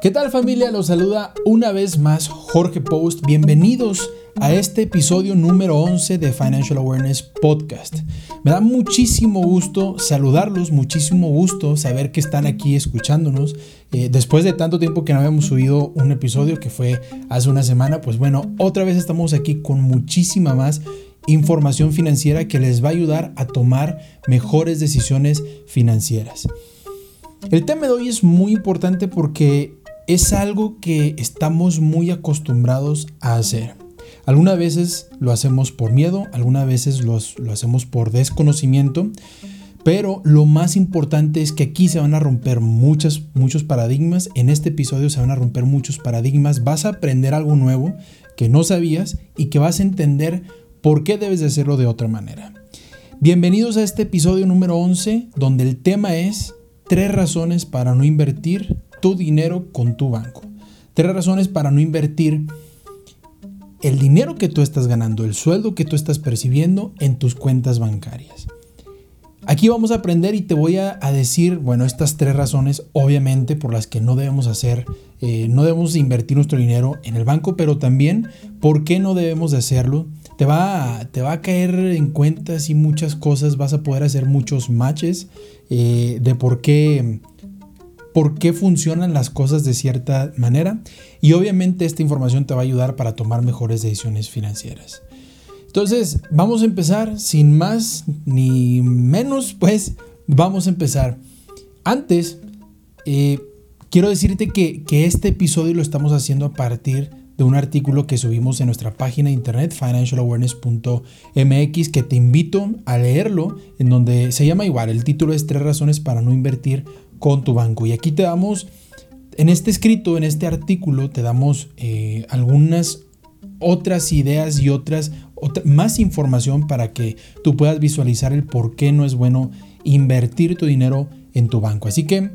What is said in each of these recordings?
¿Qué tal familia? Los saluda una vez más Jorge Post. Bienvenidos a este episodio número 11 de Financial Awareness Podcast. Me da muchísimo gusto saludarlos, muchísimo gusto saber que están aquí escuchándonos. Eh, después de tanto tiempo que no habíamos subido un episodio que fue hace una semana, pues bueno, otra vez estamos aquí con muchísima más información financiera que les va a ayudar a tomar mejores decisiones financieras. El tema de hoy es muy importante porque es algo que estamos muy acostumbrados a hacer. Algunas veces lo hacemos por miedo, algunas veces lo, hacemos por desconocimiento, pero lo más importante es que aquí se van a romper muchos, muchos paradigmas. En este episodio se van a romper muchos paradigmas. Vas a aprender algo nuevo que no sabías y que vas a entender por qué debes de hacerlo de otra manera. Bienvenidos a este episodio número 11, donde el tema es tres razones para no invertir tu dinero con tu banco. Tres razones para no invertir el dinero que tú estás ganando, el sueldo que tú estás percibiendo en tus cuentas bancarias. Aquí vamos a aprender y te voy a, decir, bueno, estas tres razones, obviamente, por las que no debemos hacer, eh, no debemos invertir nuestro dinero en el banco, pero también por qué no debemos de hacerlo. Te va, te va a caer en cuenta y muchas cosas, vas a poder hacer muchos matches eh, de por qué por qué funcionan las cosas de cierta manera y obviamente esta información te va a ayudar para tomar mejores decisiones financieras. Entonces, vamos a empezar sin más ni menos, pues vamos a empezar. Antes, eh, quiero decirte que, que este episodio lo estamos haciendo a partir de un artículo que subimos en nuestra página de internet financialawareness.mx que te invito a leerlo en donde se llama igual, el título es tres razones para no invertir con tu banco. Y aquí te damos, en este escrito, en este artículo, te damos eh, algunas otras ideas y otras, más información para que tú puedas visualizar el por qué no es bueno invertir tu dinero en tu banco. Así que,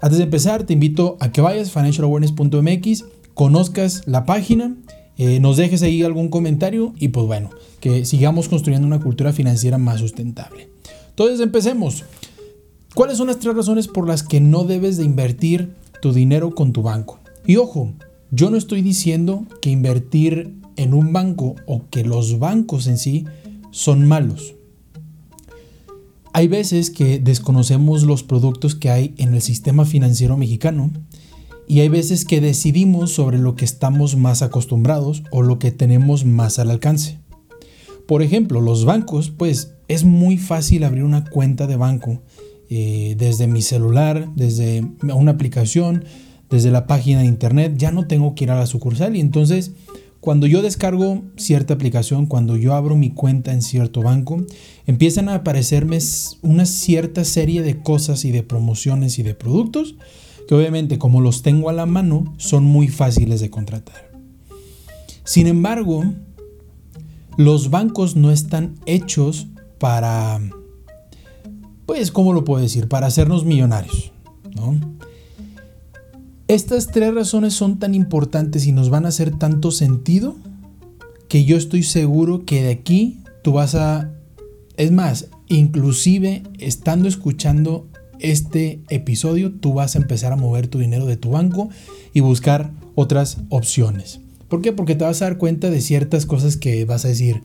antes de empezar, te invito a que vayas a financialawareness.mx, conozcas la página, eh, nos dejes ahí algún comentario y pues bueno, que sigamos construyendo una cultura financiera más sustentable. Entonces empecemos. ¿Cuáles son las tres razones por las que no debes de invertir tu dinero con tu banco? Y ojo, yo no estoy diciendo que invertir en un banco o que los bancos en sí son malos. Hay veces que desconocemos los productos que hay en el sistema financiero mexicano y hay veces que decidimos sobre lo que estamos más acostumbrados o lo que tenemos más al alcance. Por ejemplo, los bancos, pues es muy fácil abrir una cuenta de banco eh, desde mi celular, desde una aplicación, desde la página de internet, ya no tengo que ir a la sucursal y entonces cuando yo descargo cierta aplicación, cuando yo abro mi cuenta en cierto banco, empiezan a aparecerme una cierta serie de cosas y de promociones y de productos que obviamente como los tengo a la mano son muy fáciles de contratar. Sin embargo, los bancos no están hechos para pues, ¿cómo lo puedo decir? Para hacernos millonarios, ¿no? Estas tres razones son tan importantes y nos van a hacer tanto sentido que yo estoy seguro que de aquí tú vas a... Es más, inclusive estando escuchando este episodio, tú vas a empezar a mover tu dinero de tu banco y buscar otras opciones. ¿Por qué? Porque te vas a dar cuenta de ciertas cosas que vas a decir,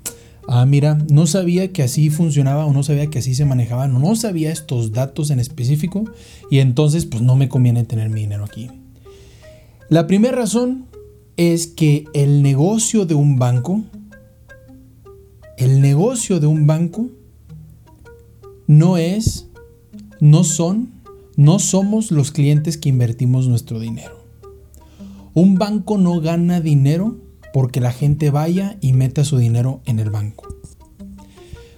ah, mira, no sabía que así funcionaba o no sabía que así se manejaba, no sabía estos datos en específico y entonces pues no me conviene tener mi dinero aquí. La primera razón es que el negocio de un banco, el negocio de un banco no es, no son, no somos los clientes que invertimos nuestro dinero. Un banco no gana dinero porque la gente vaya y meta su dinero en el banco.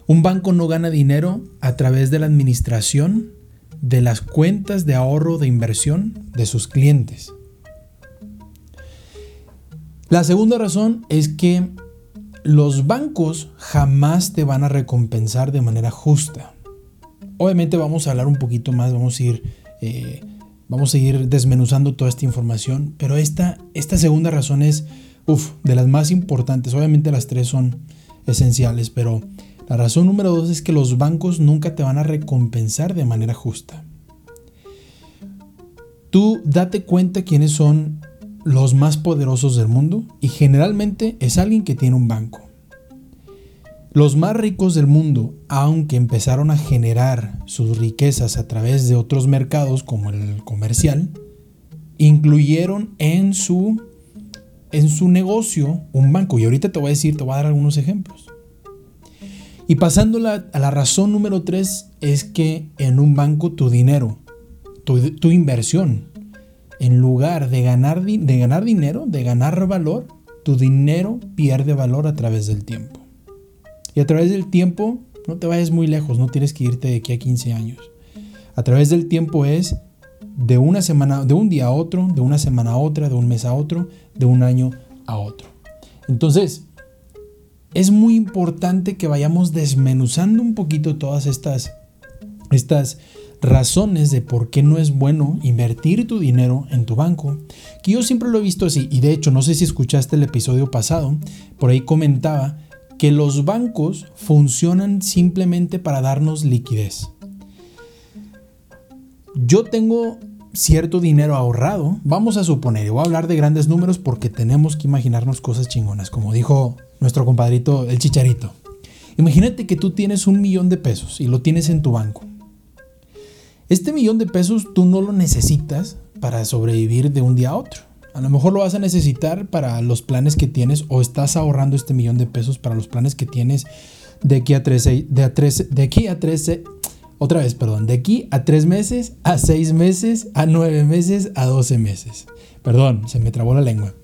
Un banco no gana dinero a través de la administración de las cuentas de ahorro de inversión de sus clientes. La segunda razón es que los bancos jamás te van a recompensar de manera justa. Obviamente vamos a hablar un poquito más, vamos a ir, eh, vamos a ir desmenuzando toda esta información, pero esta, esta segunda razón es de las más importantes. Obviamente las tres son esenciales, pero la razón número dos es que los bancos nunca te van a recompensar de manera justa. Tú date cuenta quiénes son los más poderosos del mundo y generalmente es alguien que tiene un banco. Los más ricos del mundo, aunque empezaron a generar sus riquezas a través de otros mercados como el comercial, incluyeron en su, en su negocio un banco. Y ahorita te voy a decir, te voy a dar algunos ejemplos. Y pasando a la razón número tres es que en un banco tu dinero, tu, tu inversión, en lugar de ganar, de ganar dinero, de ganar valor, tu dinero pierde valor a través del tiempo. Y a través del tiempo, no te vayas muy lejos, no tienes que irte de aquí a 15 años. A través del tiempo es de una semana, de un día a otro, de una semana a otra, de un mes a otro, de un año a otro. Entonces, es muy importante que vayamos desmenuzando un poquito todas estas, estas razones de por qué no es bueno invertir tu dinero en tu banco, que yo siempre lo he visto así, y de hecho no sé si escuchaste el episodio pasado, por ahí comentaba que los bancos funcionan simplemente para darnos liquidez. Yo tengo cierto dinero ahorrado, vamos a suponer, y voy a hablar de grandes números porque tenemos que imaginarnos cosas chingonas, como dijo nuestro compadrito el chicharito. Imagínate que tú tienes un millón de pesos y lo tienes en tu banco. Este millón de pesos tú no lo necesitas para sobrevivir de un día a otro. A lo mejor lo vas a necesitar para los planes que tienes o estás ahorrando este millón de pesos para los planes que tienes de aquí a 13, de, a 13, de aquí a 13, otra vez, perdón, de aquí a 3 meses, a 6 meses, a 9 meses, a 12 meses. Perdón, se me trabó la lengua.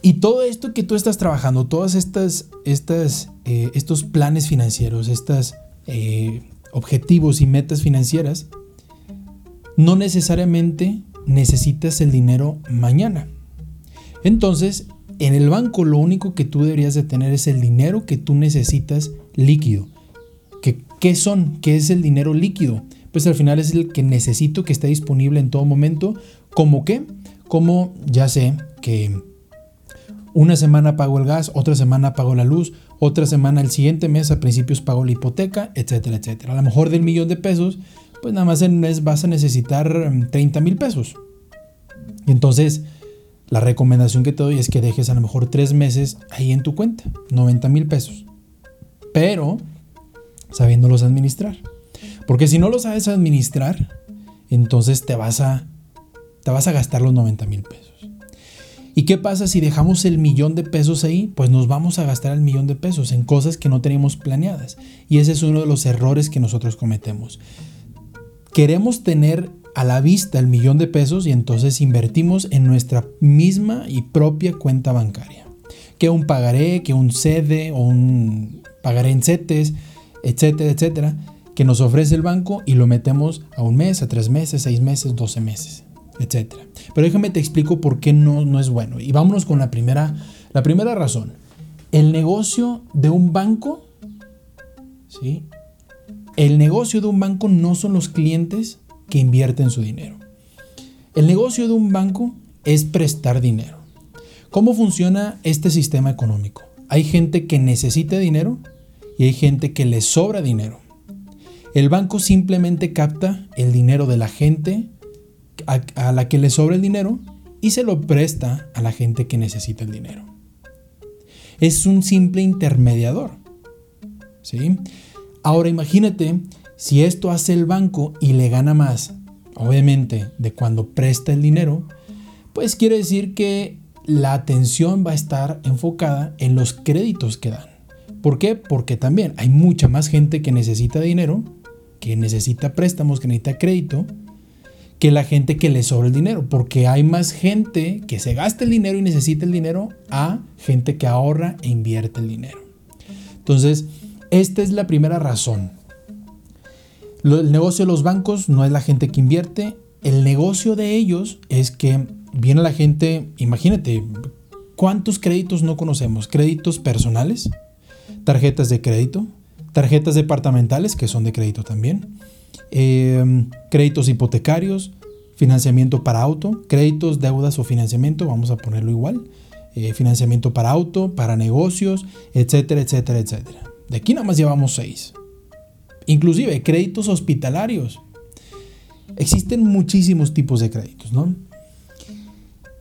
Y todo esto que tú estás trabajando, todos estas, estas, eh, estos planes financieros, estos eh, objetivos y metas financieras, no necesariamente necesitas el dinero mañana. Entonces, en el banco lo único que tú deberías de tener es el dinero que tú necesitas líquido. ¿Qué, ¿Qué son? ¿Qué es el dinero líquido? Pues al final es el que necesito que esté disponible en todo momento. ¿Cómo qué? Como ya sé que una semana pago el gas, otra semana pago la luz, otra semana el siguiente mes a principios pago la hipoteca, etcétera, etcétera. A lo mejor del millón de pesos pues nada más en mes vas a necesitar 30 mm, mil pesos. Y entonces, la recomendación que te doy es que dejes a lo mejor tres meses ahí en tu cuenta, 90 mil pesos. Pero sabiéndolos administrar. Porque si no lo sabes administrar, entonces te vas a, te vas a gastar los 90 mil pesos. ¿Y qué pasa si dejamos el millón de pesos ahí? Pues nos vamos a gastar el millón de pesos en cosas que no teníamos planeadas. Y ese es uno de los errores que nosotros cometemos queremos tener a la vista el millón de pesos y entonces invertimos en nuestra misma y propia cuenta bancaria. Que un pagaré, que un cede o un pagaré en CETES, etcétera, etcétera, que nos ofrece el banco y lo metemos a un mes, a tres meses, seis meses, doce meses, etcétera. Pero déjame te explico por qué no, no es bueno. Y vámonos con la primera, la primera razón. El negocio de un banco, ¿sí? El negocio de un banco no son los clientes que invierten su dinero. El negocio de un banco es prestar dinero. ¿Cómo funciona este sistema económico? Hay gente que necesita dinero y hay gente que le sobra dinero. El banco simplemente capta el dinero de la gente a, la que le sobra el dinero y se lo presta a la gente que necesita el dinero. Es un simple intermediador. ¿sí? Ahora imagínate si esto hace el banco y le gana más, obviamente, de cuando presta el dinero, pues quiere decir que la atención va a estar enfocada en los créditos que dan. ¿Por qué? Porque también hay mucha más gente que necesita dinero, que necesita préstamos, que necesita crédito, que la gente que le sobra el dinero. Porque hay más gente que se gasta el dinero y necesita el dinero a gente que ahorra e invierte el dinero. Entonces, esta es la primera razón. El negocio de los bancos no es la gente que invierte, el negocio de ellos es que viene la gente, imagínate, ¿cuántos créditos no conocemos? Créditos personales, tarjetas de crédito, tarjetas departamentales que son de crédito también, em, créditos hipotecarios, financiamiento para auto, créditos, deudas o financiamiento, vamos a ponerlo igual, eh, financiamiento para auto, para negocios, etcétera, etcétera, etcétera. De aquí nada más llevamos seis. Inclusive créditos hospitalarios. existen muchísimos tipos de créditos, ¿no?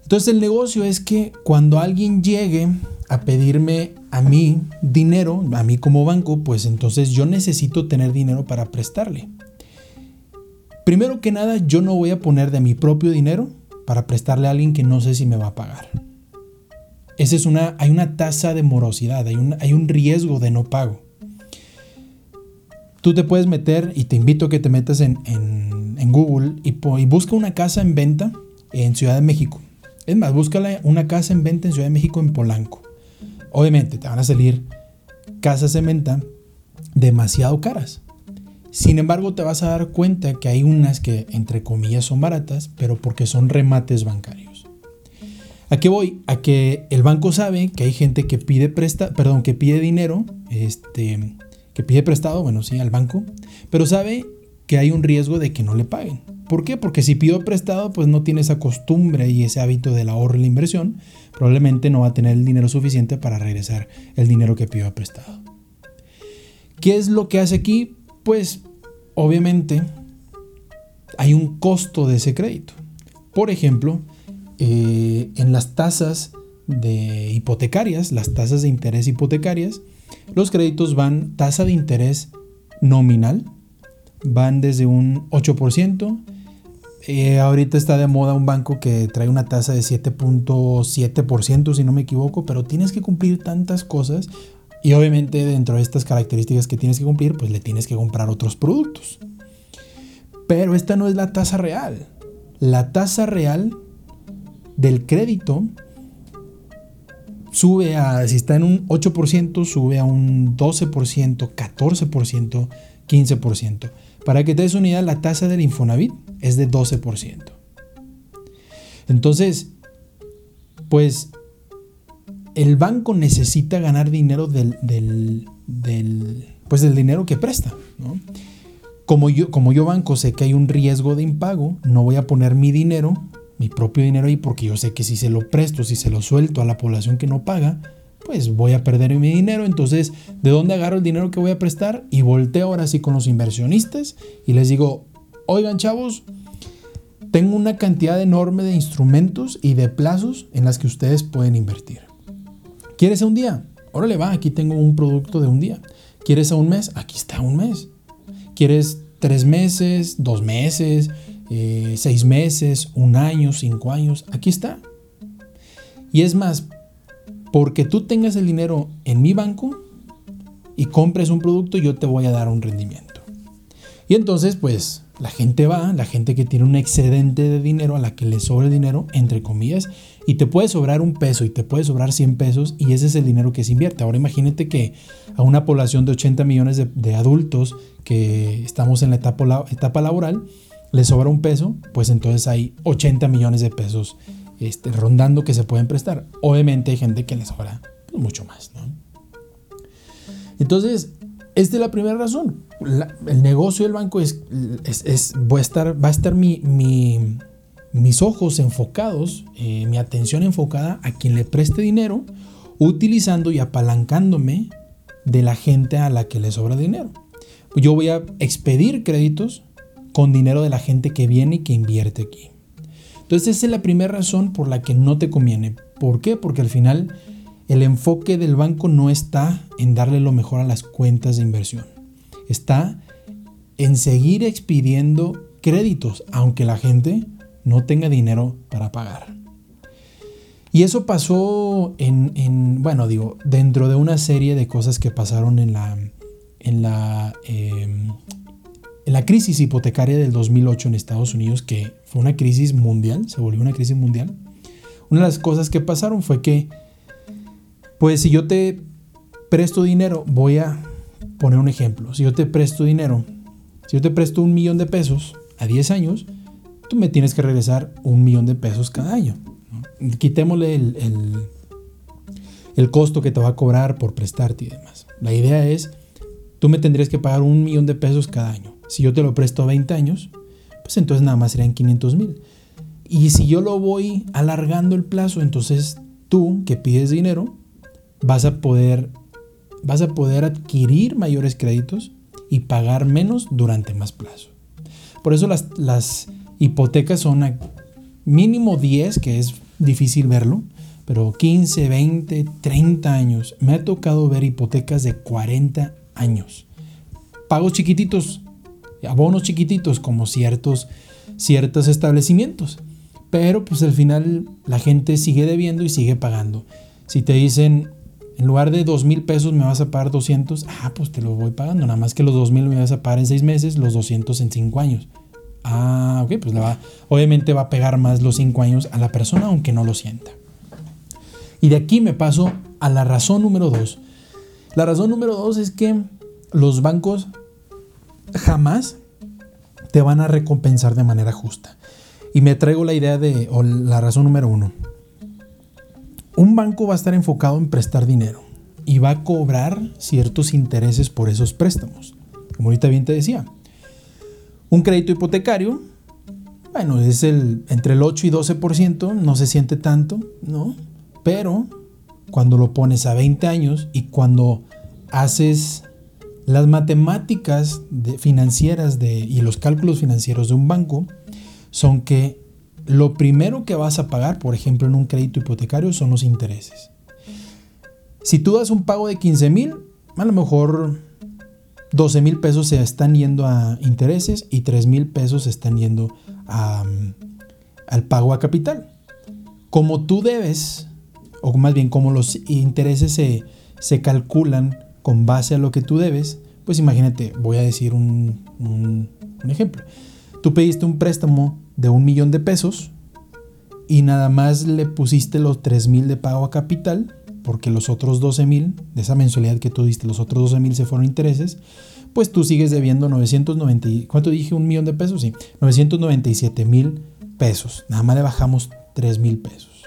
Entonces el negocio es que cuando alguien llegue a pedirme a mí dinero, a mí como banco, pues entonces yo necesito tener dinero para prestarle. Primero que nada, yo no voy a poner de mi propio dinero para prestarle a alguien que no sé si me va a pagar. Esa es una, hay una tasa de morosidad, hay un, hay un riesgo de no pago. Tú te puedes meter, y te invito a que te metas en, Google y, y busca una casa en venta en Ciudad de México. Es más, búscala una casa en venta en Ciudad de México en Polanco. Obviamente te van a salir casas en venta demasiado caras. Sin embargo, te vas a dar cuenta que hay unas que, entre comillas, son baratas, pero porque son remates bancarios. ¿A qué voy? A que el banco sabe que hay gente que pide presta, perdón, que pide dinero, este, que pide prestado, bueno, sí, al banco, pero sabe que hay un riesgo de que no le paguen. ¿Por qué? Porque si pido prestado, pues no tiene esa costumbre y ese hábito del ahorro y la inversión, probablemente no va a tener el dinero suficiente para regresar el dinero que pidió prestado. ¿Qué es lo que hace aquí? Pues obviamente hay un costo de ese crédito. Por ejemplo, eh, en las tasas de hipotecarias, las tasas de interés hipotecarias, los créditos van tasa de interés nominal, van desde un 8%. Eh, ahorita está de moda un banco que trae una tasa de 7.7%, si no me equivoco, pero tienes que cumplir tantas cosas y obviamente dentro de estas características que tienes que cumplir, pues le tienes que comprar otros productos. Pero esta no es la tasa real. La tasa real del crédito sube a, si está en un 8%, sube a un 12%, 14%, 15%. Para que te des una idea, la tasa del Infonavit es de 12%. Entonces, pues el banco necesita ganar dinero del, pues del dinero que presta. Como, yo, como yo banco sé que hay un riesgo de impago, no voy a poner mi dinero, mi propio dinero ahí, porque yo sé que si se lo presto, si se lo suelto a la población que no paga, pues voy a perder mi dinero. Entonces, ¿de dónde agarro el dinero que voy a prestar? Y volteo ahora sí con los inversionistas y les digo, oigan chavos, tengo una cantidad enorme de instrumentos y de plazos en las que ustedes pueden invertir. ¿Quieres a un día? Órale, va, aquí tengo un producto de un día. ¿Quieres a un mes? Aquí está un mes. ¿Quieres tres meses, dos meses, eh, seis meses, un año, cinco años? Aquí está. Y es más, porque tú tengas el dinero en mi banco y compres un producto, yo te voy a dar un rendimiento. Y entonces, pues, la gente va, la gente que tiene un excedente de dinero, a la que le sobra el dinero, entre comillas, y te puede sobrar un peso y te puede sobrar 100 pesos y ese es el dinero que se invierte. Ahora imagínate que a una población de 80 millones de, adultos que estamos en la etapa, etapa laboral, le sobra un peso, pues entonces hay 80 millones de pesos este, rondando que se pueden prestar. Obviamente hay gente que le sobra pues, mucho más. Entonces, esta es la primera razón. el negocio del banco es, es, a estar, va a estar mi, mis ojos enfocados, eh, mi atención enfocada a quien le preste dinero, utilizando y apalancándome de la gente a la que le sobra dinero. Yo voy a expedir créditos con dinero de la gente que viene y que invierte aquí. Entonces esa es la primera razón por la que no te conviene. ¿Por qué? Porque al final el enfoque del banco no está en darle lo mejor a las cuentas de inversión. Está en seguir expidiendo créditos, aunque la gente no tenga dinero para pagar. Y eso pasó en, bueno, digo, dentro de una serie de cosas que pasaron en la, en la, em, la crisis hipotecaria del 2008 en Estados Unidos, que fue una crisis mundial, se volvió una crisis mundial. Una de las cosas que pasaron fue que pues si yo te presto dinero, voy a poner un ejemplo. Si yo te presto dinero, si yo te presto un millón de pesos a 10 años, tú me tienes que regresar un millón de pesos cada año. Quitémosle el, el, costo que te va a cobrar por prestarte y demás. La idea es, tú me tendrías que pagar un millón de pesos cada año. Si yo te lo presto a 20 años, pues entonces nada más serían 500 mil. Y si yo lo voy alargando el plazo, entonces tú que pides dinero, vas a poder, vas a poder adquirir mayores créditos y pagar menos durante más plazo. Por eso las, las hipotecas son a mínimo 10, que es difícil verlo, pero 15, 20, 30 años. Me ha tocado ver hipotecas de 40 años. Pagos chiquititos, abonos chiquititos como ciertos, ciertos establecimientos. Pero pues al final la gente sigue debiendo y sigue pagando. Si te dicen, en lugar de 2 mil pesos me vas a pagar 200, ah, pues te lo voy pagando. Nada más que los 2 mil me vas a pagar en 6 meses, los 200 en 5 años. Ah, ok, pues obviamente va a pegar más los 5 años a la persona aunque no lo sienta. Y de aquí me paso a la razón número 2. La razón número 2 es que los bancos jamás te van a recompensar de manera justa. Y me traigo la idea de, o la razón número uno. Un banco va a estar enfocado en prestar dinero y va a cobrar ciertos intereses por esos préstamos. Como ahorita bien te decía. Un crédito hipotecario, bueno, es el entre el 8 y 12%, no se siente tanto, ¿no? Pero cuando lo pones a 20 años y cuando haces las matemáticas financieras de, y los cálculos financieros de un banco son que lo primero que vas a pagar, por ejemplo, en un crédito hipotecario son los intereses. Si tú das un pago de 15 mil, a lo mejor 12 mil pesos se están yendo a intereses y 3 mil pesos se están yendo al pago a capital. Como tú debes, o más bien como los intereses se, se calculan con base a lo que tú debes, pues imagínate, voy a decir un, ejemplo. Tú pediste un préstamo de un millón de pesos y nada más le pusiste los 3 mil de pago a capital, porque los otros 12 mil, de esa mensualidad que tú diste, los otros 12 mil se fueron intereses, pues tú sigues debiendo 990, ¿cuánto dije? Un millón de pesos, sí, 997 mil pesos. Nada más le bajamos 3 mil pesos.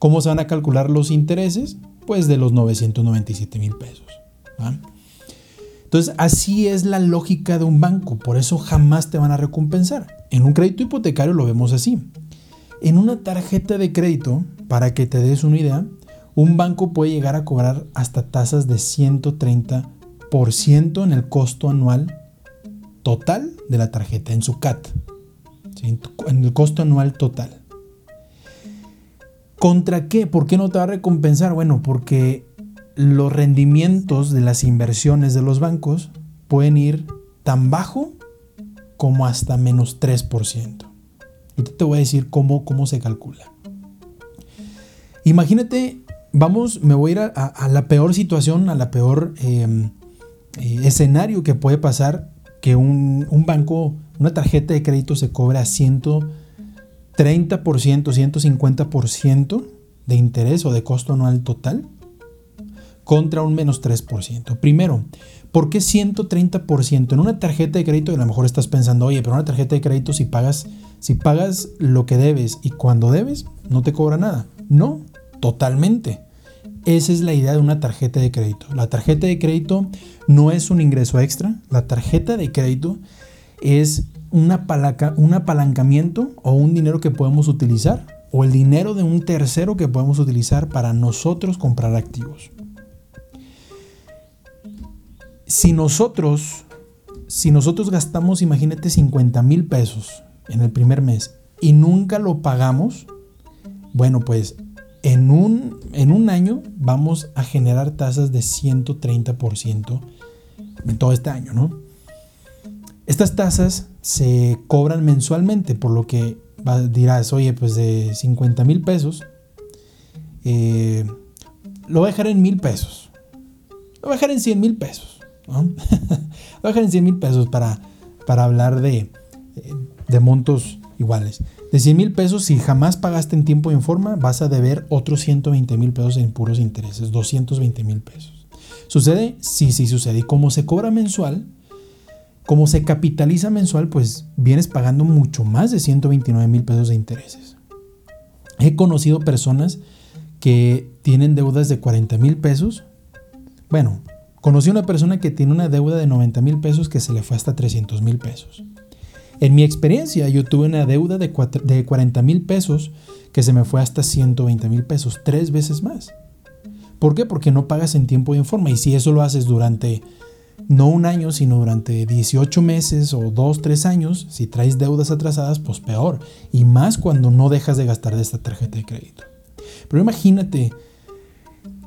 ¿Cómo se van a calcular los intereses? Pues de los 997 mil pesos. Entonces, así es la lógica de un banco, por eso jamás te van a recompensar. En un crédito hipotecario lo vemos así. En una tarjeta de crédito, para que te des una idea, un banco puede llegar a cobrar hasta tasas de 130% en el costo anual total de la tarjeta, en su CAT, en el costo anual total. ¿Contra qué? ¿Por qué no te va a recompensar? Bueno, porque los rendimientos de las inversiones de los bancos pueden ir tan bajo como hasta menos 3%. Ahorita te voy a decir cómo, cómo se calcula. Imagínate, vamos, me voy a ir a, la peor situación, a la peor em, eh, escenario que puede pasar que un, un, banco, una tarjeta de crédito se cobre a 130%, 150% de interés o de costo anual total contra un menos 3%. Primero, ¿por qué 130%? En una tarjeta de crédito, a lo mejor estás pensando, oye, pero una tarjeta de crédito si pagas, si pagas lo que debes y cuando debes, no te cobra nada. No, totalmente. Esa es la idea de una tarjeta de crédito. La tarjeta de crédito no es un ingreso extra. La tarjeta de crédito es una un apalancamiento o un dinero que podemos utilizar o el dinero de un tercero que podemos utilizar para nosotros comprar activos si nosotros, si nosotros gastamos, imagínate, 50 mil pesos en el primer mes y nunca lo pagamos, bueno, pues en un, en un año vamos a generar tasas de 130% en todo este año, ¿no? Estas tasas se cobran mensualmente, por lo que dirás, oye, pues de 50 mil pesos, eh, lo voy a dejar en mil pesos, lo voy a dejar en 100 mil pesos. ¿No? Bajar en 100 mil pesos para, para hablar de, de montos iguales. De 100 mil pesos, si jamás pagaste en tiempo y en forma, vas a deber otros 120 mil pesos en puros intereses, 220 mil pesos. ¿Sucede? Sí, sí sucede. Y como se cobra mensual, como se capitaliza mensual, pues vienes pagando mucho más de 129 mil pesos de intereses. He conocido personas que tienen deudas de 40 mil pesos. Bueno, Conocí a una persona que tiene una deuda de 90 mil pesos que se le fue hasta 300 mil pesos. En mi experiencia, yo tuve una deuda de, 40 mil pesos que se me fue hasta 120 mil pesos, tres veces más. ¿Por qué? Porque no pagas en tiempo y en forma. Y si eso lo haces durante no un año, sino durante 18 meses o 2, 3 años, si traes deudas atrasadas, pues peor. Y más cuando no dejas de gastar de esta tarjeta de crédito. Pero imagínate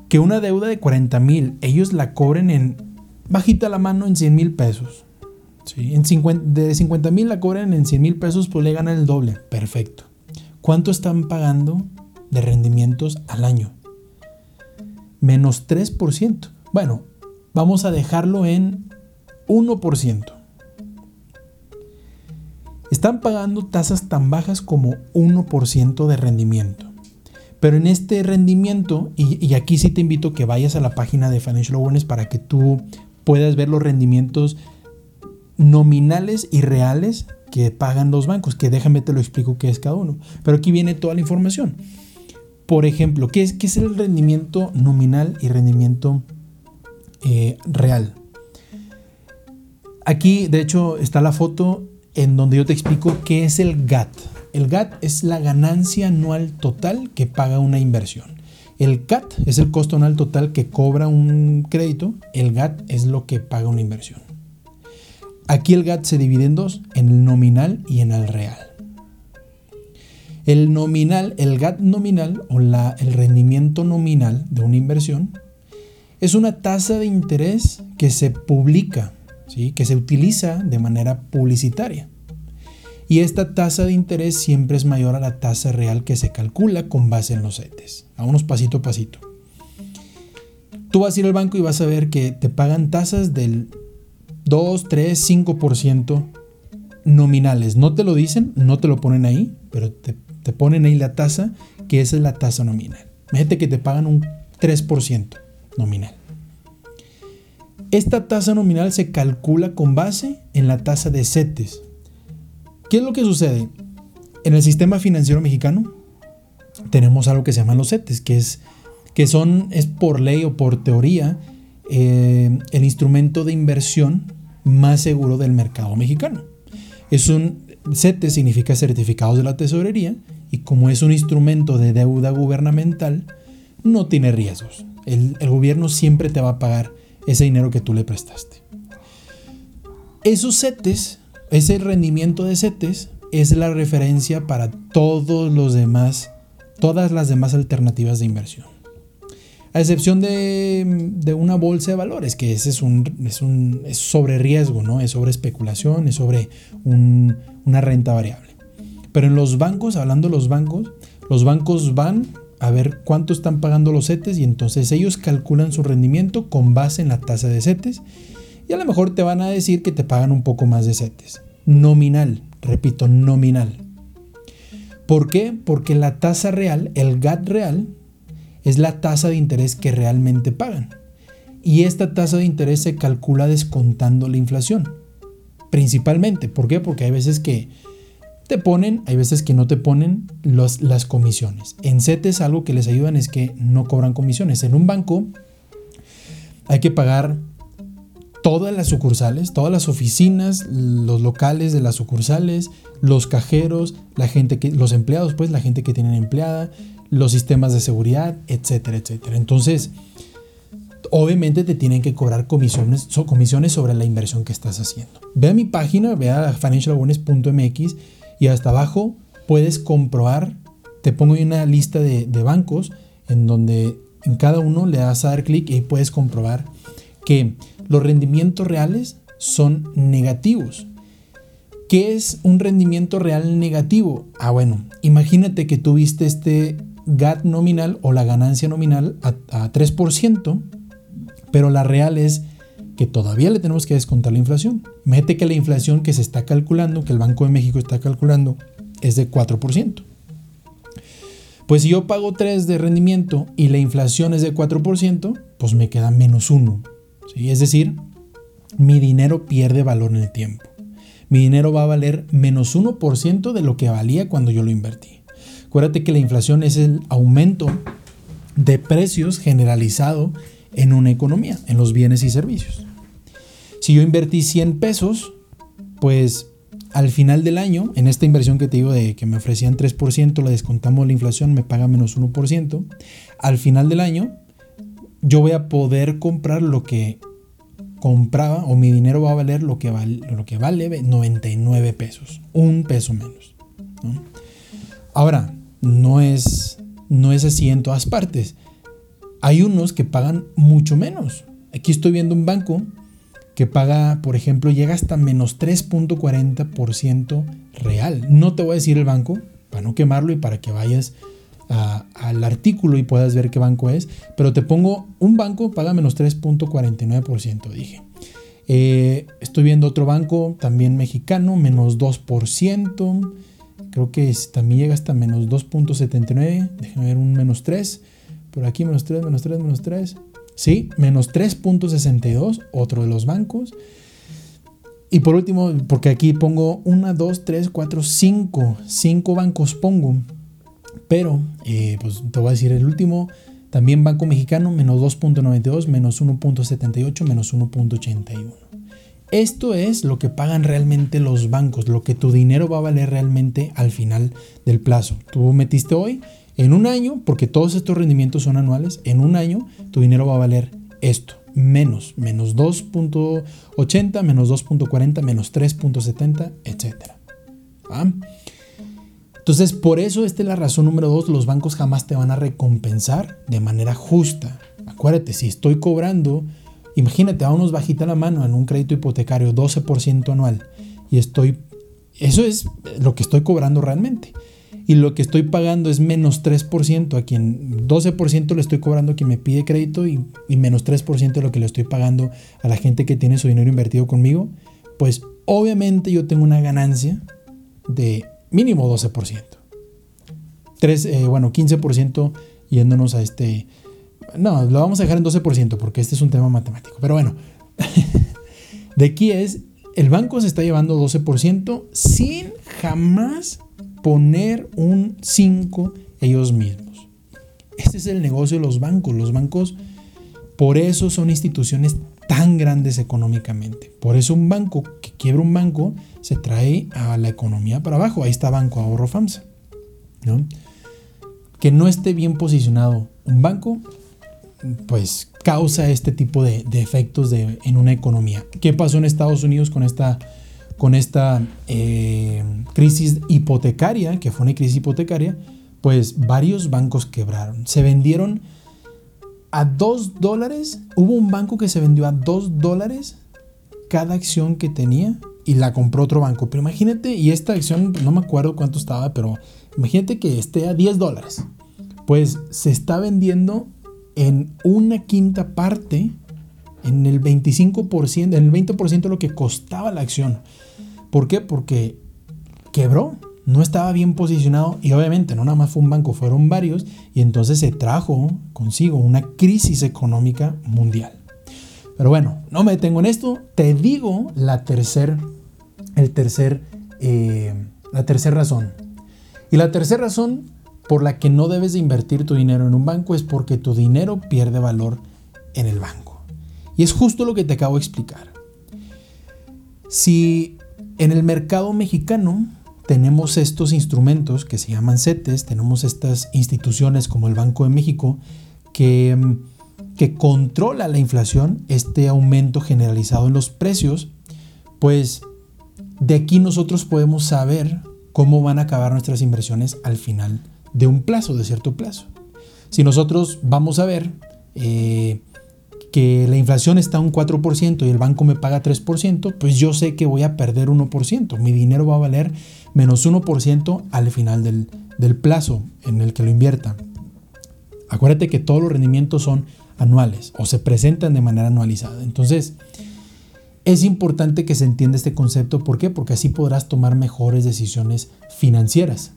que una deuda de 40 mil, ellos la cobren en, bajita la mano, en 100 mil pesos. ¿Sí? En 50, de 50 mil la cobren en 100 mil pesos, pues le ganan el doble. Perfecto. ¿Cuánto están pagando de rendimientos al año? Menos 3%. Bueno, vamos a dejarlo en 1%. Están pagando tasas tan bajas como 1% de rendimiento. Pero en este rendimiento, y, aquí sí te invito a que vayas a la página de Financial Awareness para que tú puedas ver los rendimientos nominales y reales que pagan los bancos, que déjame te lo explico qué es cada uno. Pero aquí viene toda la información. Por ejemplo, ¿qué es, qué es el rendimiento nominal y rendimiento eh, real? Aquí, de hecho, está la foto en donde yo te explico qué es el GAT. El GAT es la ganancia anual total que paga una inversión. El CAT es el costo anual total que cobra un crédito. El GAT es lo que paga una inversión. Aquí el GAT se divide en dos, en el nominal y en el real. El nominal, el GAT nominal o la, el rendimiento nominal de una inversión es una tasa de interés que se publica, que se utiliza de manera publicitaria y esta tasa de interés siempre es mayor a la tasa real que se calcula con base en los CETES. Vamos pasito a pasito. Tú vas a ir al banco y vas a ver que te pagan tasas del 2, 3, 5% nominales. No te lo dicen, no te lo ponen ahí, pero te, ponen ahí la tasa, que esa es la tasa nominal. Imagínate que te pagan un 3% nominal. Esta tasa nominal se calcula con base en la tasa de CETES, ¿Qué es lo que sucede? En el sistema financiero mexicano tenemos algo que se llaman los CETES, que es, que son, es por ley o por teoría, eh, el instrumento de inversión más seguro del mercado mexicano. Es un CETES significa certificados de la tesorería y como es un instrumento de deuda gubernamental, no tiene riesgos. El, el gobierno siempre te va a pagar ese dinero que tú le prestaste. Esos CETES ese rendimiento de CETES es la referencia para todos los demás, todas las demás alternativas de inversión. A excepción de, una bolsa de valores, que ese es un, es un sobre riesgo, ¿no? Es sobre especulación, es sobre una renta variable. Pero en los bancos, hablando de los bancos, los bancos van a ver cuánto están pagando los CETES y entonces ellos calculan su rendimiento con base en la tasa de CETES y a lo mejor te van a decir que te pagan un poco más de CETES. Nominal, repito, nominal. ¿Por qué? Porque la tasa real, el GAT real, es la tasa de interés que realmente pagan. Y esta tasa de interés se calcula descontando la inflación. Principalmente. ¿Por qué? Porque hay veces que te ponen, hay veces que no te ponen las comisiones. En CETES algo que les ayudan es que no cobran comisiones. En un banco hay que pagar todas las sucursales, todas las oficinas, los locales de las sucursales, los cajeros, la gente que, los empleados, pues la gente que tienen empleada, los sistemas de seguridad, etcétera, etcétera. Entonces, obviamente te tienen que cobrar comisiones, comisiones sobre la inversión que estás haciendo. Ve a mi página, ve a financialawareness.mx y hasta abajo puedes comprobar, te pongo una lista de, de bancos en donde en cada uno le das a dar clic y puedes comprobar que los rendimientos reales son negativos. ¿Qué es un rendimiento real negativo? Ah, bueno, imagínate que tuviste este GAT nominal o la ganancia nominal a, 3%, pero la real es que todavía le tenemos que descontar la inflación. Mete que la inflación que se está calculando, que el Banco de México está calculando, es de 4%. Pues si yo pago 3 de rendimiento y la inflación es de 4%, pues me queda menos 1. Es decir, mi dinero pierde valor en el tiempo. Mi dinero va a valer menos 1% de lo que valía cuando yo lo invertí. Acuérdate que la inflación es el aumento de precios generalizado en una economía, en los bienes y servicios. Si yo invertí 100 pesos, pues al final del año, en esta inversión que te digo de que me ofrecían 3%, la descontamos la inflación, me paga menos 1%, al final del año yo voy a poder comprar lo que compraba o mi dinero va a valer lo que vale, lo que vale 99 pesos, un peso menos. Ahora, no es, no es así en todas partes. Hay unos que pagan mucho menos. Aquí estoy viendo un banco que paga, por ejemplo, llega hasta menos 3.40% real. No te voy a decir el banco para no quemarlo y para que vayas al artículo y puedas ver qué banco es, pero te pongo un banco paga menos 3.49%, dije. Eh, estoy viendo otro banco también mexicano, menos 2%. Creo que también llega hasta menos 2.79. Déjame ver un menos 3. Por aquí menos 3, menos 3, menos 3. Sí, menos 3.62, otro de los bancos. Y por último, porque aquí pongo 1, 2, 3, 4, 5. 5 bancos pongo. Pero, eh, pues te voy a decir el último. También Banco Mexicano, menos 2.92, menos 1.78, menos 1.81. Esto es lo que pagan realmente los bancos, lo que tu dinero va a valer realmente al final del plazo. Tú metiste hoy, en un año, porque todos estos rendimientos son anuales, en un año tu dinero va a valer esto, menos, menos 2.80, menos 2.40, menos 3.70, etc. Entonces, por eso esta es la razón número dos, los bancos jamás te van a recompensar de manera justa. Acuérdate, si estoy cobrando Imagínate, vámonos bajita la mano en un crédito hipotecario 12% anual y estoy, eso es lo que estoy cobrando realmente. Y lo que estoy pagando es menos 3% a quien, 12% le estoy cobrando a quien me pide crédito y, y menos 3% de lo que le estoy pagando a la gente que tiene su dinero invertido conmigo. Pues obviamente yo tengo una ganancia de mínimo 12%. 3, eh, bueno, 15% yéndonos a este no, lo vamos a dejar en 12% porque este es un tema matemático. Pero bueno, de aquí es, el banco se está llevando 12% sin jamás poner un 5 ellos mismos. Este es el negocio de los bancos. Los bancos, por eso son instituciones tan grandes económicamente. Por eso un banco que quiebra un banco se trae a la economía para abajo. Ahí está Banco Ahorro FAMSA. Que no esté bien posicionado un banco pues causa este tipo de, efectos en una economía. ¿Qué pasó en Estados Unidos con esta, con esta eh, crisis hipotecaria, que fue una crisis hipotecaria? Pues varios bancos quebraron. Se vendieron a 2 dólares. Hubo un banco que se vendió a 2 dólares cada acción que tenía y la compró otro banco. Pero imagínate, y esta acción no me acuerdo cuánto estaba, pero imagínate que esté a 10 dólares. Pues se está vendiendo en una quinta parte, en el 25%, en el 20% de lo que costaba la acción. ¿Por qué? Porque quebró, no estaba bien posicionado y obviamente no nada más fue un banco, fueron varios y entonces se trajo consigo una crisis económica mundial. Pero bueno, no me detengo en esto, te digo la tercera el tercer, eh, la tercera razón. Y la tercera razón por la que no debes de invertir tu dinero en un banco es porque tu dinero pierde valor en el banco. Y es justo lo que te acabo de explicar. Si en el mercado mexicano tenemos estos instrumentos que se llaman CETES, tenemos estas instituciones como el Banco de México que, que controla la inflación, este aumento generalizado en los precios, pues de aquí nosotros podemos saber cómo van a acabar nuestras inversiones al final de un plazo, de cierto plazo. Si nosotros vamos a ver eh, que la inflación está a un 4% y el banco me paga 3%, pues yo sé que voy a perder 1%. Mi dinero va a valer menos 1% al final del, del plazo en el que lo invierta. Acuérdate que todos los rendimientos son anuales o se presentan de manera anualizada. Entonces, es importante que se entienda este concepto. ¿Por qué? Porque así podrás tomar mejores decisiones financieras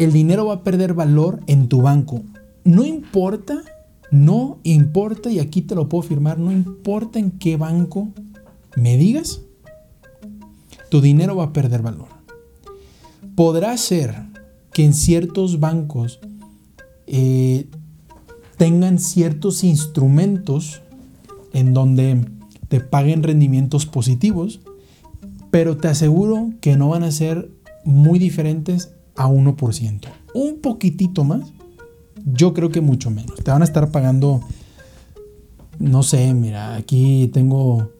el dinero va a perder valor en tu banco. No importa, no importa, y aquí te lo puedo firmar, no importa en qué banco me digas, tu dinero va a perder valor. Podrá ser que en ciertos bancos eh, tengan ciertos instrumentos en donde te paguen rendimientos positivos, pero te aseguro que no van a ser muy diferentes a 1%. Un poquitito más, yo creo que mucho menos. Te van a estar pagando no sé, mira, aquí tengo,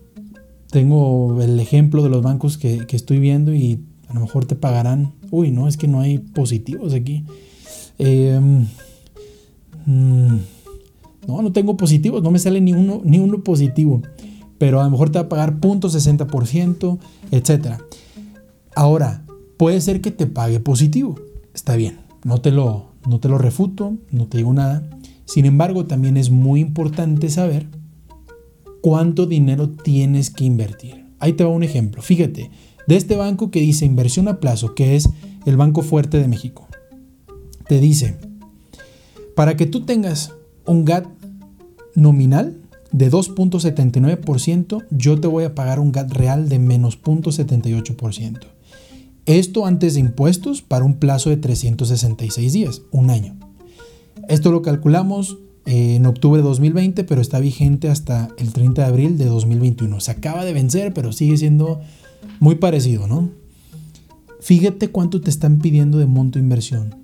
tengo el ejemplo de los bancos que, estoy viendo y a lo mejor te pagarán. Uy, no, es que no hay positivos aquí. Em, mm, no, no tengo positivos, no me sale ni uno, ni uno positivo. Pero a lo mejor te va a pagar .60%, etc. Ahora, puede ser que te pague positivo. Está bien, no te lo, no te lo refuto, no te digo nada. Sin embargo, también es muy importante saber cuánto dinero tienes que invertir. Ahí te va un ejemplo. Fíjate, de este banco que dice inversión a plazo, que es el Banco Fuerte de México, te dice, para que tú tengas un GAT nominal de 2.79%, yo te voy a pagar un GAT real de menos 0.78%. Esto antes de impuestos para un plazo de 366 días, un año. Esto lo calculamos en octubre de 2020, pero está vigente hasta el 30 de abril de 2021. Se acaba de vencer, pero sigue siendo muy parecido, ¿no? Fíjate cuánto te están pidiendo de monto de inversión.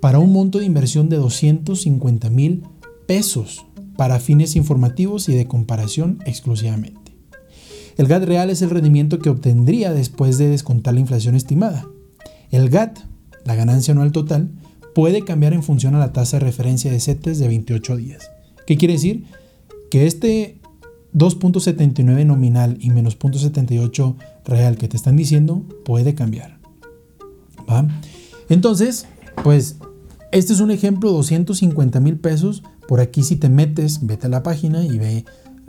Para un monto de inversión de 250 mil pesos para fines informativos y de comparación exclusivamente. El GAT real es el rendimiento que obtendría después de descontar la inflación estimada. El GAT, la ganancia anual total, puede cambiar en función a la tasa de referencia de CETES de 28 días. ¿Qué quiere decir? Que este 2.79 nominal y menos 0.78 real que te están diciendo puede cambiar. Entonces, pues este es un ejemplo, 250 mil pesos. Por aquí si te metes, vete a la página y ve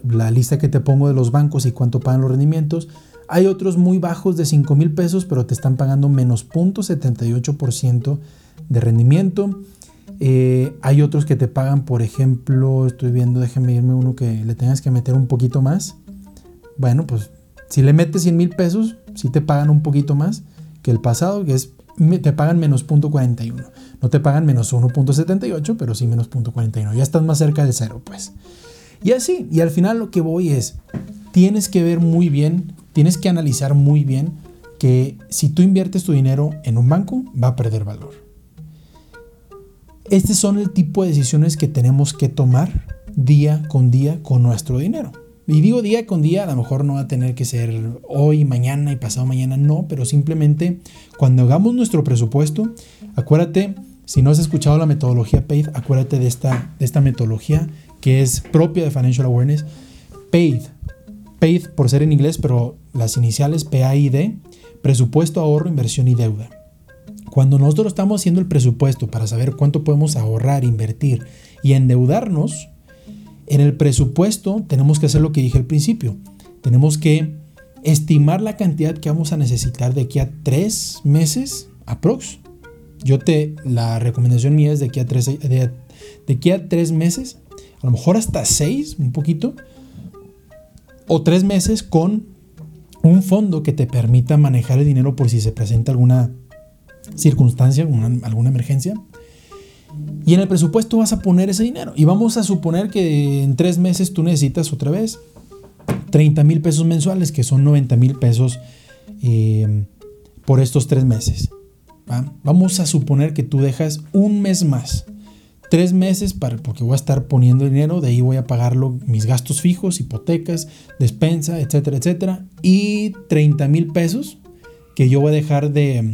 la lista que te pongo de los bancos y cuánto pagan los rendimientos. Hay otros muy bajos de 5 mil pesos, pero te están pagando menos 0.78% de rendimiento. Eh, hay otros que te pagan, por ejemplo, estoy viendo, déjenme irme uno que le tengas que meter un poquito más. Bueno, pues si le metes 100 mil pesos, si te pagan un poquito más que el pasado, que es, te pagan menos 0.41. No te pagan menos 1.78, pero sí menos 0.41. Ya estás más cerca del cero, pues. Y así, y al final lo que voy es, tienes que ver muy bien, tienes que analizar muy bien que si tú inviertes tu dinero en un banco, va a perder valor. Estos son el tipo de decisiones que tenemos que tomar día con día con nuestro dinero. Y digo día con día, a lo mejor no va a tener que ser hoy, mañana y pasado mañana, no, pero simplemente cuando hagamos nuestro presupuesto, acuérdate, si no has escuchado la metodología PAID, acuérdate de esta, de esta metodología que es propia de Financial Awareness. PAID, PAID por ser en inglés, pero las iniciales PAID, presupuesto, ahorro, inversión y deuda. Cuando nosotros estamos haciendo el presupuesto para saber cuánto podemos ahorrar, invertir y endeudarnos, en el presupuesto tenemos que hacer lo que dije al principio. Tenemos que estimar la cantidad que vamos a necesitar de aquí a tres meses, aprox. Yo te, la recomendación mía es de aquí a tres, de, de aquí a tres meses, a lo mejor hasta seis, un poquito, o tres meses con un fondo que te permita manejar el dinero por si se presenta alguna circunstancia, alguna emergencia. Y en el presupuesto vas a poner ese dinero. Y vamos a suponer que en tres meses tú necesitas otra vez 30 mil pesos mensuales, que son 90 mil pesos eh, por estos tres meses. Vamos a suponer que tú dejas un mes más. Tres meses para, porque voy a estar poniendo dinero, de ahí voy a pagarlo mis gastos fijos, hipotecas, despensa, etcétera, etcétera. Y 30 mil pesos que yo voy a dejar de,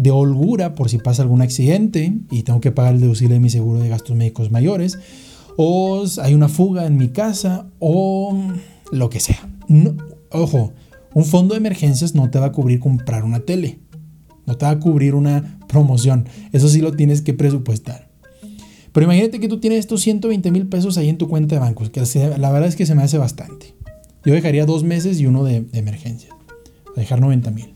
de holgura por si pasa algún accidente y tengo que pagar el deducible de mi seguro de gastos médicos mayores, o hay una fuga en mi casa, o lo que sea. ojo, un fondo de emergencias no te va a cubrir comprar una tele, no te va a cubrir una promoción, eso sí lo tienes que presupuestar. Pero imagínate que tú tienes estos 120 mil pesos ahí en tu cuenta de bancos, que la verdad es que se me hace bastante. Yo dejaría dos meses y uno de, emergencia, dejar 90 mil.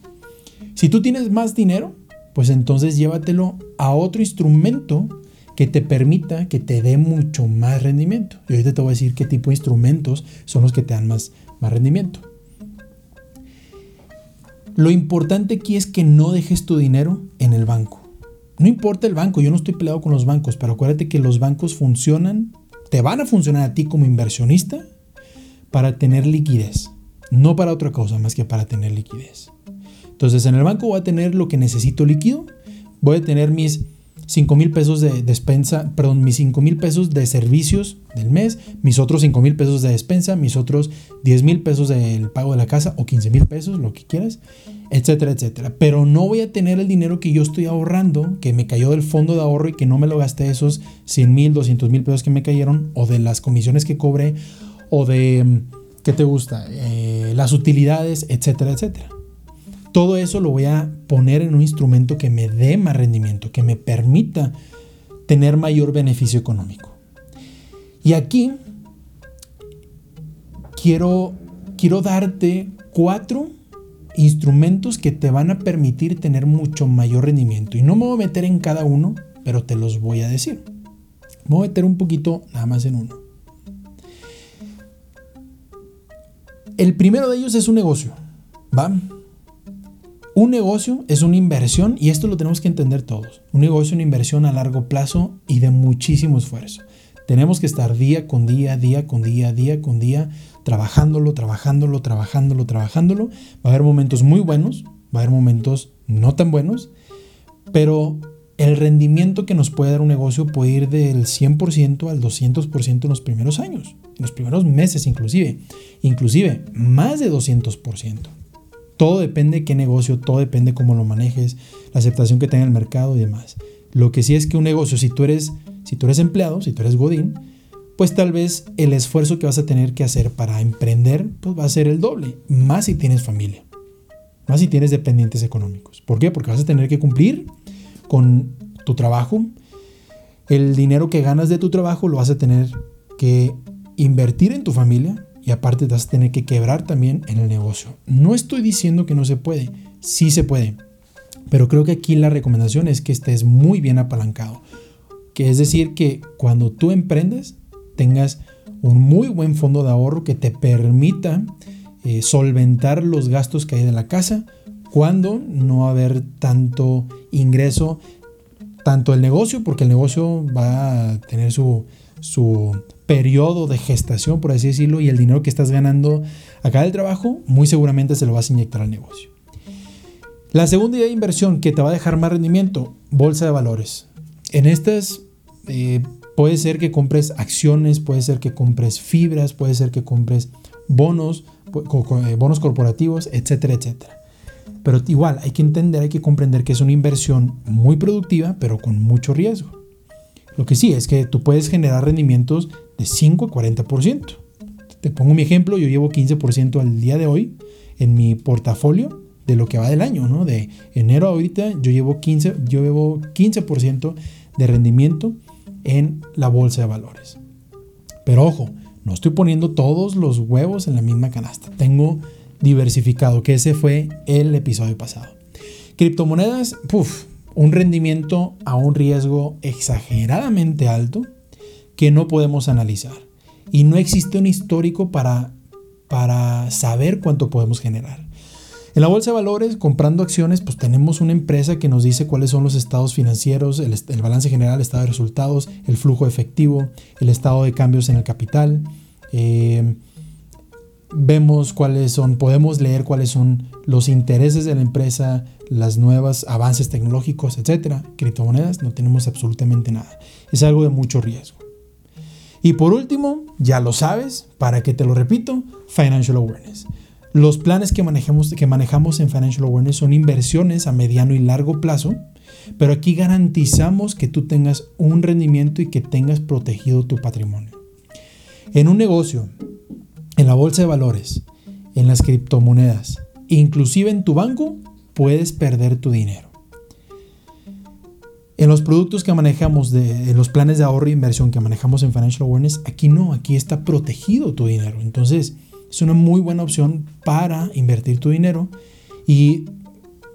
Si tú tienes más dinero, pues entonces llévatelo a otro instrumento que te permita que te dé mucho más rendimiento. Y ahorita te voy a decir qué tipo de instrumentos son los que te dan más, más rendimiento. Lo importante aquí es que no dejes tu dinero en el banco. No importa el banco, yo no estoy peleado con los bancos, pero acuérdate que los bancos funcionan, te van a funcionar a ti como inversionista para tener liquidez, no para otra cosa más que para tener liquidez. Entonces en el banco voy a tener lo que necesito líquido, voy a tener mis 5 mil pesos de despensa, perdón, mis 5 mil pesos de servicios del mes, mis otros 5 mil pesos de despensa, mis otros 10 mil pesos del pago de la casa o 15 mil pesos, lo que quieras, etcétera, etcétera. Pero no voy a tener el dinero que yo estoy ahorrando, que me cayó del fondo de ahorro y que no me lo gasté esos 100 mil, 200 mil pesos que me cayeron, o de las comisiones que cobré, o de, ¿qué te gusta? Eh, las utilidades, etcétera, etcétera. Todo eso lo voy a poner en un instrumento que me dé más rendimiento, que me permita tener mayor beneficio económico. Y aquí quiero, quiero darte cuatro instrumentos que te van a permitir tener mucho mayor rendimiento. Y no me voy a meter en cada uno, pero te los voy a decir. Me voy a meter un poquito nada más en uno. El primero de ellos es un negocio. ¿Va? Un negocio es una inversión y esto lo tenemos que entender todos. Un negocio es una inversión a largo plazo y de muchísimo esfuerzo. Tenemos que estar día con día, día con día, día con día, trabajándolo, trabajándolo, trabajándolo, trabajándolo. Va a haber momentos muy buenos, va a haber momentos no tan buenos, pero el rendimiento que nos puede dar un negocio puede ir del 100% al 200% en los primeros años, en los primeros meses inclusive, inclusive más de 200%. Todo depende de qué negocio, todo depende de cómo lo manejes, la aceptación que tenga el mercado y demás. Lo que sí es que un negocio, si tú eres, si tú eres empleado, si tú eres godín, pues tal vez el esfuerzo que vas a tener que hacer para emprender pues va a ser el doble, más si tienes familia, más si tienes dependientes económicos. ¿Por qué? Porque vas a tener que cumplir con tu trabajo, el dinero que ganas de tu trabajo lo vas a tener que invertir en tu familia, y aparte vas a tener que quebrar también en el negocio. No estoy diciendo que no se puede, sí se puede, pero creo que aquí la recomendación es que estés muy bien apalancado. Que es decir, que cuando tú emprendes tengas un muy buen fondo de ahorro que te permita eh, solventar los gastos que hay de la casa cuando no haber tanto ingreso, tanto el negocio, porque el negocio va a tener su, su periodo de gestación, por así decirlo, y el dinero que estás ganando acá del trabajo, muy seguramente se lo vas a inyectar al negocio. La segunda idea de inversión que te va a dejar más rendimiento, bolsa de valores. En estas eh, puede ser que compres acciones, puede ser que compres fibras, puede ser que compres bonos, eh, bonos corporativos, etcétera, etcétera. Pero igual hay que entender, hay que comprender que es una inversión muy productiva, pero con mucho riesgo. Lo que sí es que tú puedes generar rendimientos de 5 a 40%. Te pongo mi ejemplo, yo llevo 15% al día de hoy en mi portafolio de lo que va del año, ¿no? De enero a ahorita yo llevo 15, yo llevo 15% de rendimiento en la bolsa de valores. Pero ojo, no estoy poniendo todos los huevos en la misma canasta. Tengo diversificado, que ese fue el episodio pasado. Criptomonedas, puff, un rendimiento a un riesgo exageradamente alto que no podemos analizar. Y no existe un histórico para, para saber cuánto podemos generar. En la bolsa de valores, comprando acciones, pues tenemos una empresa que nos dice cuáles son los estados financieros, el, balance general, el estado de resultados, el flujo efectivo, el estado de cambios en el capital. Eh, vemos cuáles son, podemos leer cuáles son los intereses de la empresa, las nuevas avances tecnológicos, etcétera. Criptomonedas no tenemos absolutamente nada. Es algo de mucho riesgo. Y por último, ya lo sabes, para que te lo repito, Financial Awareness. Los planes que manejamos, que manejamos en Financial Awareness son inversiones a mediano y largo plazo, pero aquí garantizamos que tú tengas un rendimiento y que tengas protegido tu patrimonio. En un negocio en la bolsa de valores, en las criptomonedas, inclusive en tu banco, puedes perder tu dinero. En los productos que manejamos, de, en los planes de ahorro e inversión que manejamos en Financial Awareness, aquí no, aquí está protegido tu dinero. Entonces, es una muy buena opción para invertir tu dinero. Y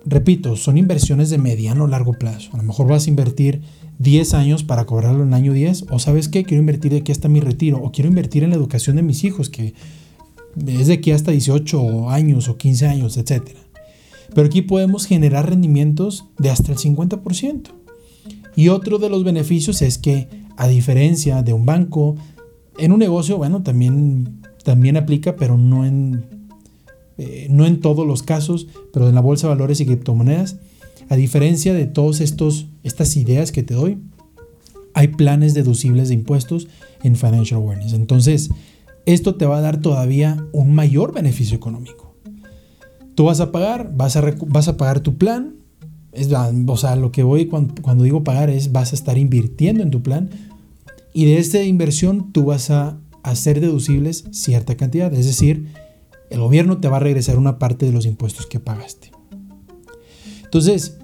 repito, son inversiones de mediano o largo plazo. A lo mejor vas a invertir 10 años para cobrarlo en el año 10, o sabes qué, quiero invertir de aquí hasta mi retiro, o quiero invertir en la educación de mis hijos, que es de aquí hasta 18 años o 15 años, etc. Pero aquí podemos generar rendimientos de hasta el 50%. Y otro de los beneficios es que, a diferencia de un banco, en un negocio, bueno, también, también aplica, pero no en, eh, no en todos los casos, pero en la bolsa de valores y criptomonedas, a diferencia de todas estas ideas que te doy, hay planes deducibles de impuestos en Financial Awareness. Entonces, esto te va a dar todavía un mayor beneficio económico. Tú vas a pagar, vas a, vas a pagar tu plan. Es, o sea, lo que voy cuando, cuando digo pagar es vas a estar invirtiendo en tu plan y de esta inversión tú vas a hacer deducibles cierta cantidad. Es decir, el gobierno te va a regresar una parte de los impuestos que pagaste. Entonces,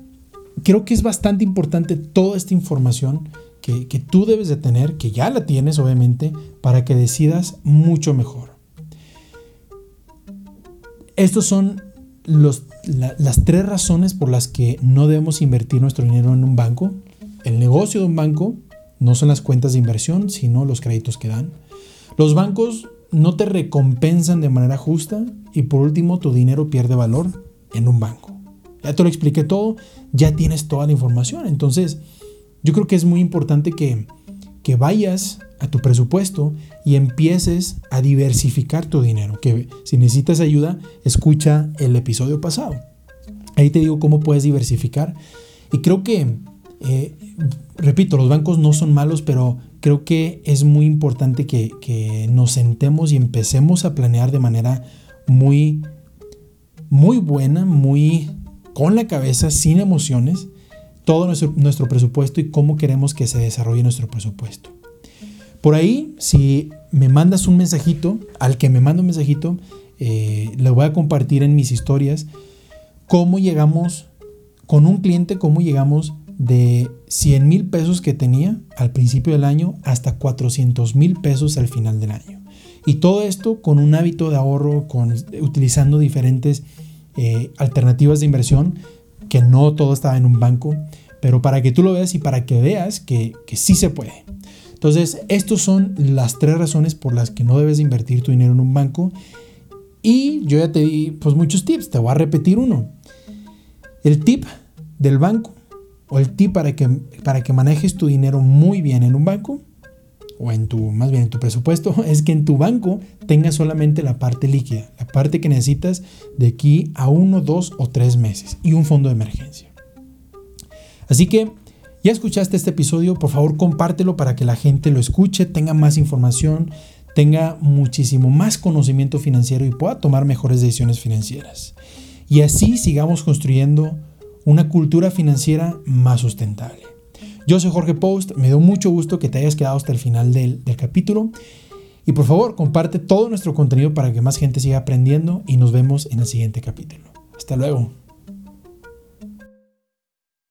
creo que es bastante importante toda esta información que, que, tú debes de tener, que ya la tienes obviamente, para que decidas mucho mejor. Estos son las tres razones por las que no debemos invertir nuestro dinero en un banco. El negocio de un banco no son las cuentas de inversión, sino los créditos que dan. Los bancos no te recompensan de manera justa y por último tu dinero pierde valor en un banco. Ya te lo expliqué todo, ya tienes toda la información. Entonces, yo creo que es muy importante que, que vayas a tu presupuesto y empieces a diversificar tu dinero. Que si necesitas ayuda, escucha el episodio pasado. Ahí te digo cómo puedes diversificar. Y creo que, eh, repito, los bancos no son malos, pero creo que es muy importante que, que, nos sentemos y empecemos a planear de manera muy, muy buena, muy con la cabeza, sin emociones, todo nuestro, nuestro presupuesto y cómo queremos que se desarrolle nuestro presupuesto. Por ahí, si me mandas un mensajito, al que me manda un mensajito, eh, le voy a compartir en mis historias cómo llegamos con un cliente, cómo llegamos de 100 mil pesos que tenía al principio del año hasta 400 mil pesos al final del año. Y todo esto con un hábito de ahorro, con, utilizando diferentes eh, alternativas de inversión, que no todo estaba en un banco, pero para que tú lo veas y para que veas que, que sí se puede. Entonces, estas son las tres razones por las que no debes invertir tu dinero en un banco. Y yo ya te di pues muchos tips, te voy a repetir uno. El tip del banco o el tip para que, para que manejes tu dinero muy bien en un banco o en tu, más bien en tu presupuesto, es que en tu banco tengas solamente la parte líquida, la parte que necesitas de aquí a uno, dos o tres meses y un fondo de emergencia. Así que ya escuchaste este episodio, por favor compártelo para que la gente lo escuche, tenga más información, tenga muchísimo más conocimiento financiero y pueda tomar mejores decisiones financieras. Y así sigamos construyendo una cultura financiera más sustentable. Yo soy Jorge Post, me dio mucho gusto que te hayas quedado hasta el final del, del capítulo. Y por favor, comparte todo nuestro contenido para que más gente siga aprendiendo y nos vemos en el siguiente capítulo. Hasta luego.